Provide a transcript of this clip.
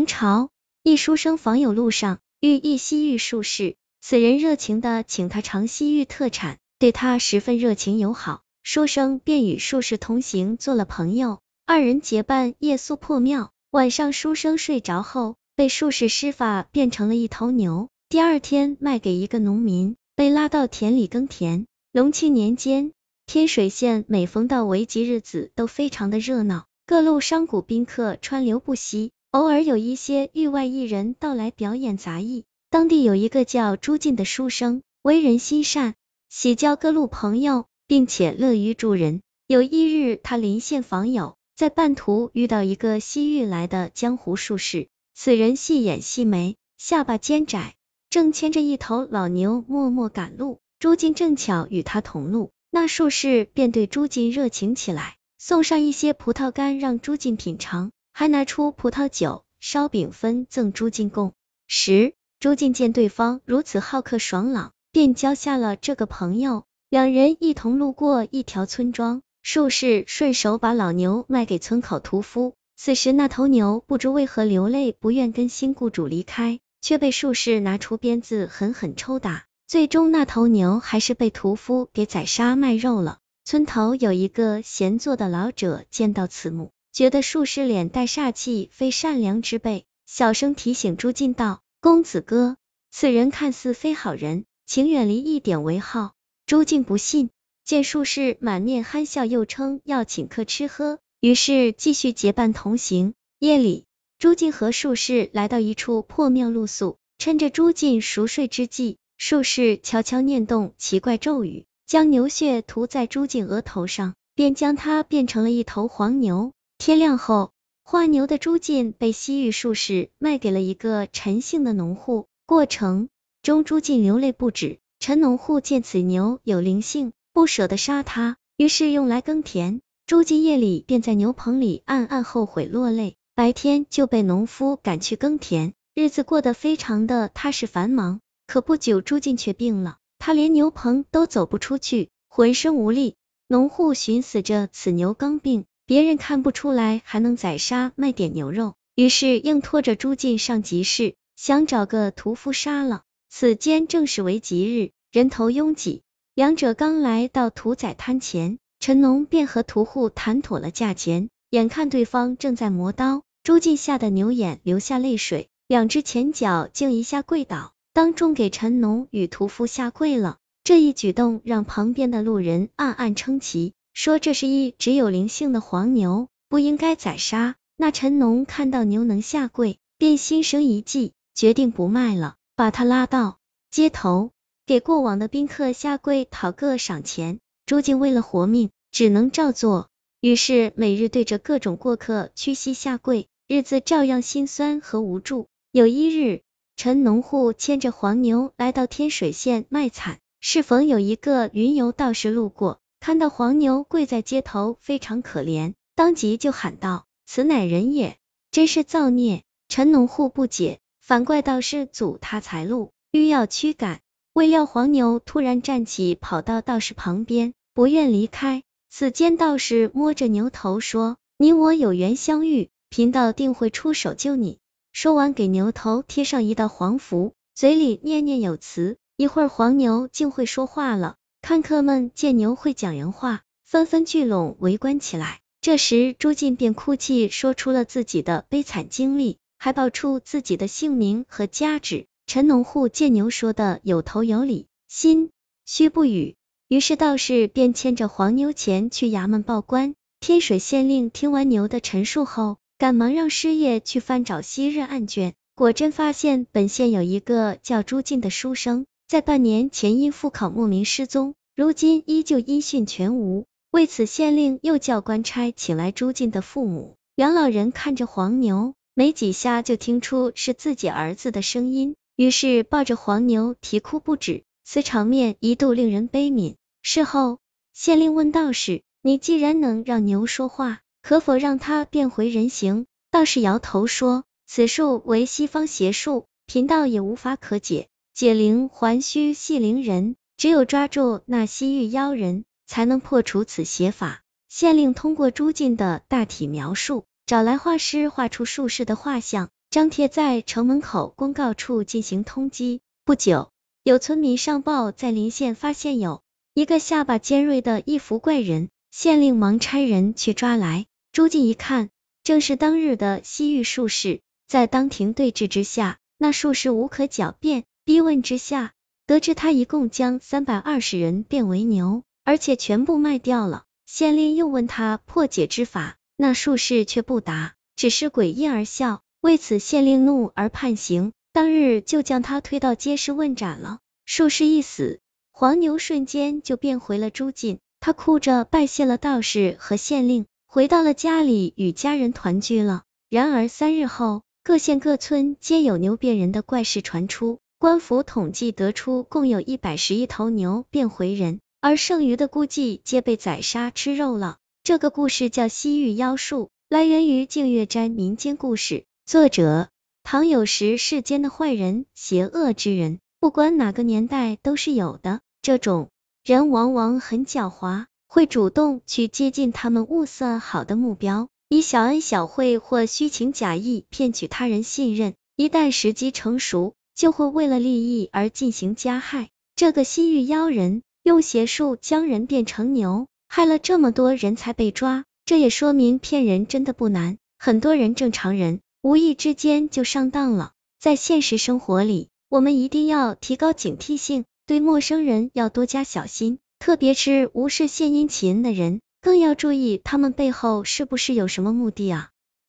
明朝，一书生访友路上遇一西域术士，此人热情的请他尝西域特产，对他十分热情友好。书生便与术士同行，做了朋友。二人结伴夜宿破庙，晚上书生睡着后，被术士施法变成了一头牛。第二天卖给一个农民，被拉到田里耕田。隆庆年间，天水县每逢到为吉日子都非常的热闹，各路商贾宾客川流不息。偶尔有一些域外艺人到来表演杂艺。当地有一个叫朱进的书生，为人心善，喜交各路朋友，并且乐于助人。有一日，他临县访友，在半途遇到一个西域来的江湖术士。此人细眼细眉，下巴尖窄，正牵着一头老牛默默赶路。朱进正巧与他同路，那术士便对朱进热情起来，送上一些葡萄干让朱进品尝。还拿出葡萄酒、烧饼分赠朱进贡十。朱进见对方如此好客爽朗，便交下了这个朋友。两人一同路过一条村庄，术士顺手把老牛卖给村口屠夫。此时那头牛不知为何流泪，不愿跟新雇主离开，却被术士拿出鞭子狠狠抽打。最终那头牛还是被屠夫给宰杀卖肉了。村头有一个闲坐的老者，见到此幕。觉得术士脸带煞气，非善良之辈，小声提醒朱进道：“公子哥，此人看似非好人，请远离一点为好。”朱进不信，见术士满面憨笑，又称要请客吃喝，于是继续结伴同行。夜里，朱进和术士来到一处破庙露宿，趁着朱进熟睡之际，术士悄悄念动奇怪咒语，将牛血涂在朱进额头上，便将他变成了一头黄牛。天亮后，画牛的朱进被西域术士卖给了一个陈姓的农户。过程中，朱进流泪不止。陈农户见此牛有灵性，不舍得杀它，于是用来耕田。朱进夜里便在牛棚里暗暗后悔落泪，白天就被农夫赶去耕田，日子过得非常的踏实繁忙。可不久，朱进却病了，他连牛棚都走不出去，浑身无力。农户寻思着此牛刚病。别人看不出来，还能宰杀卖点牛肉，于是硬拖着朱进上集市，想找个屠夫杀了。此间正是为吉日，人头拥挤。两者刚来到屠宰摊前，陈农便和屠户谈妥了价钱。眼看对方正在磨刀，朱进吓得牛眼流下泪水，两只前脚竟一下跪倒，当众给陈农与屠夫下跪了。这一举动让旁边的路人暗暗称奇。说这是一只有灵性的黄牛，不应该宰杀。那陈农看到牛能下跪，便心生一计，决定不卖了，把他拉到街头，给过往的宾客下跪讨个赏钱。朱静为了活命，只能照做，于是每日对着各种过客屈膝下跪，日子照样心酸和无助。有一日，陈农户牵着黄牛来到天水县卖惨，适逢有一个云游道士路过。看到黄牛跪在街头，非常可怜，当即就喊道：“此乃人也，真是造孽！”陈农户不解，反怪道士阻他财路，欲要驱赶。未料黄牛突然站起，跑到道士旁边，不愿离开。此间道士摸着牛头说：“你我有缘相遇，贫道定会出手救你。”说完，给牛头贴上一道黄符，嘴里念念有词。一会儿，黄牛竟会说话了。看客们见牛会讲人话，纷纷聚拢围观起来。这时，朱进便哭泣，说出了自己的悲惨经历，还报出自己的姓名和家址。陈农户见牛说的有头有理，心虚不语。于是道士便牵着黄牛前去衙门报官。天水县令听完牛的陈述后，赶忙让师爷去翻找昔日案卷，果真发现本县有一个叫朱进的书生。在半年前因赴考莫名失踪，如今依旧音讯全无。为此，县令又叫官差请来朱进的父母。杨老人看着黄牛，没几下就听出是自己儿子的声音，于是抱着黄牛啼哭不止。此场面一度令人悲悯。事后，县令问道士：“你既然能让牛说话，可否让它变回人形？”道士摇头说：“此术为西方邪术，贫道也无法可解。”解铃还须系铃人，只有抓住那西域妖人，才能破除此邪法。县令通过朱进的大体描述，找来画师画出术士的画像，张贴在城门口公告处进行通缉。不久，有村民上报，在临县发现有一个下巴尖锐的异服怪人，县令忙差人去抓来。朱进一看，正是当日的西域术士。在当庭对质之下，那术士无可狡辩。逼问之下，得知他一共将三百二十人变为牛，而且全部卖掉了。县令又问他破解之法，那术士却不答，只是诡异而笑。为此，县令怒而判刑，当日就将他推到街市问斩了。术士一死，黄牛瞬间就变回了朱进。他哭着拜谢了道士和县令，回到了家里与家人团聚了。然而三日后，各县各村皆有牛变人的怪事传出。官府统计得出，共有一百十一头牛变回人，而剩余的估计皆被宰杀吃肉了。这个故事叫西域妖术，来源于净月斋民间故事。作者唐有时，世间的坏人、邪恶之人，不管哪个年代都是有的。这种人往往很狡猾，会主动去接近他们物色好的目标，以小恩小惠或虚情假意骗取他人信任。一旦时机成熟，就会为了利益而进行加害。这个西域妖人用邪术将人变成牛，害了这么多人才被抓。这也说明骗人真的不难，很多人正常人无意之间就上当了。在现实生活里，我们一定要提高警惕性，对陌生人要多加小心，特别是无事献殷勤的人，更要注意他们背后是不是有什么目的啊。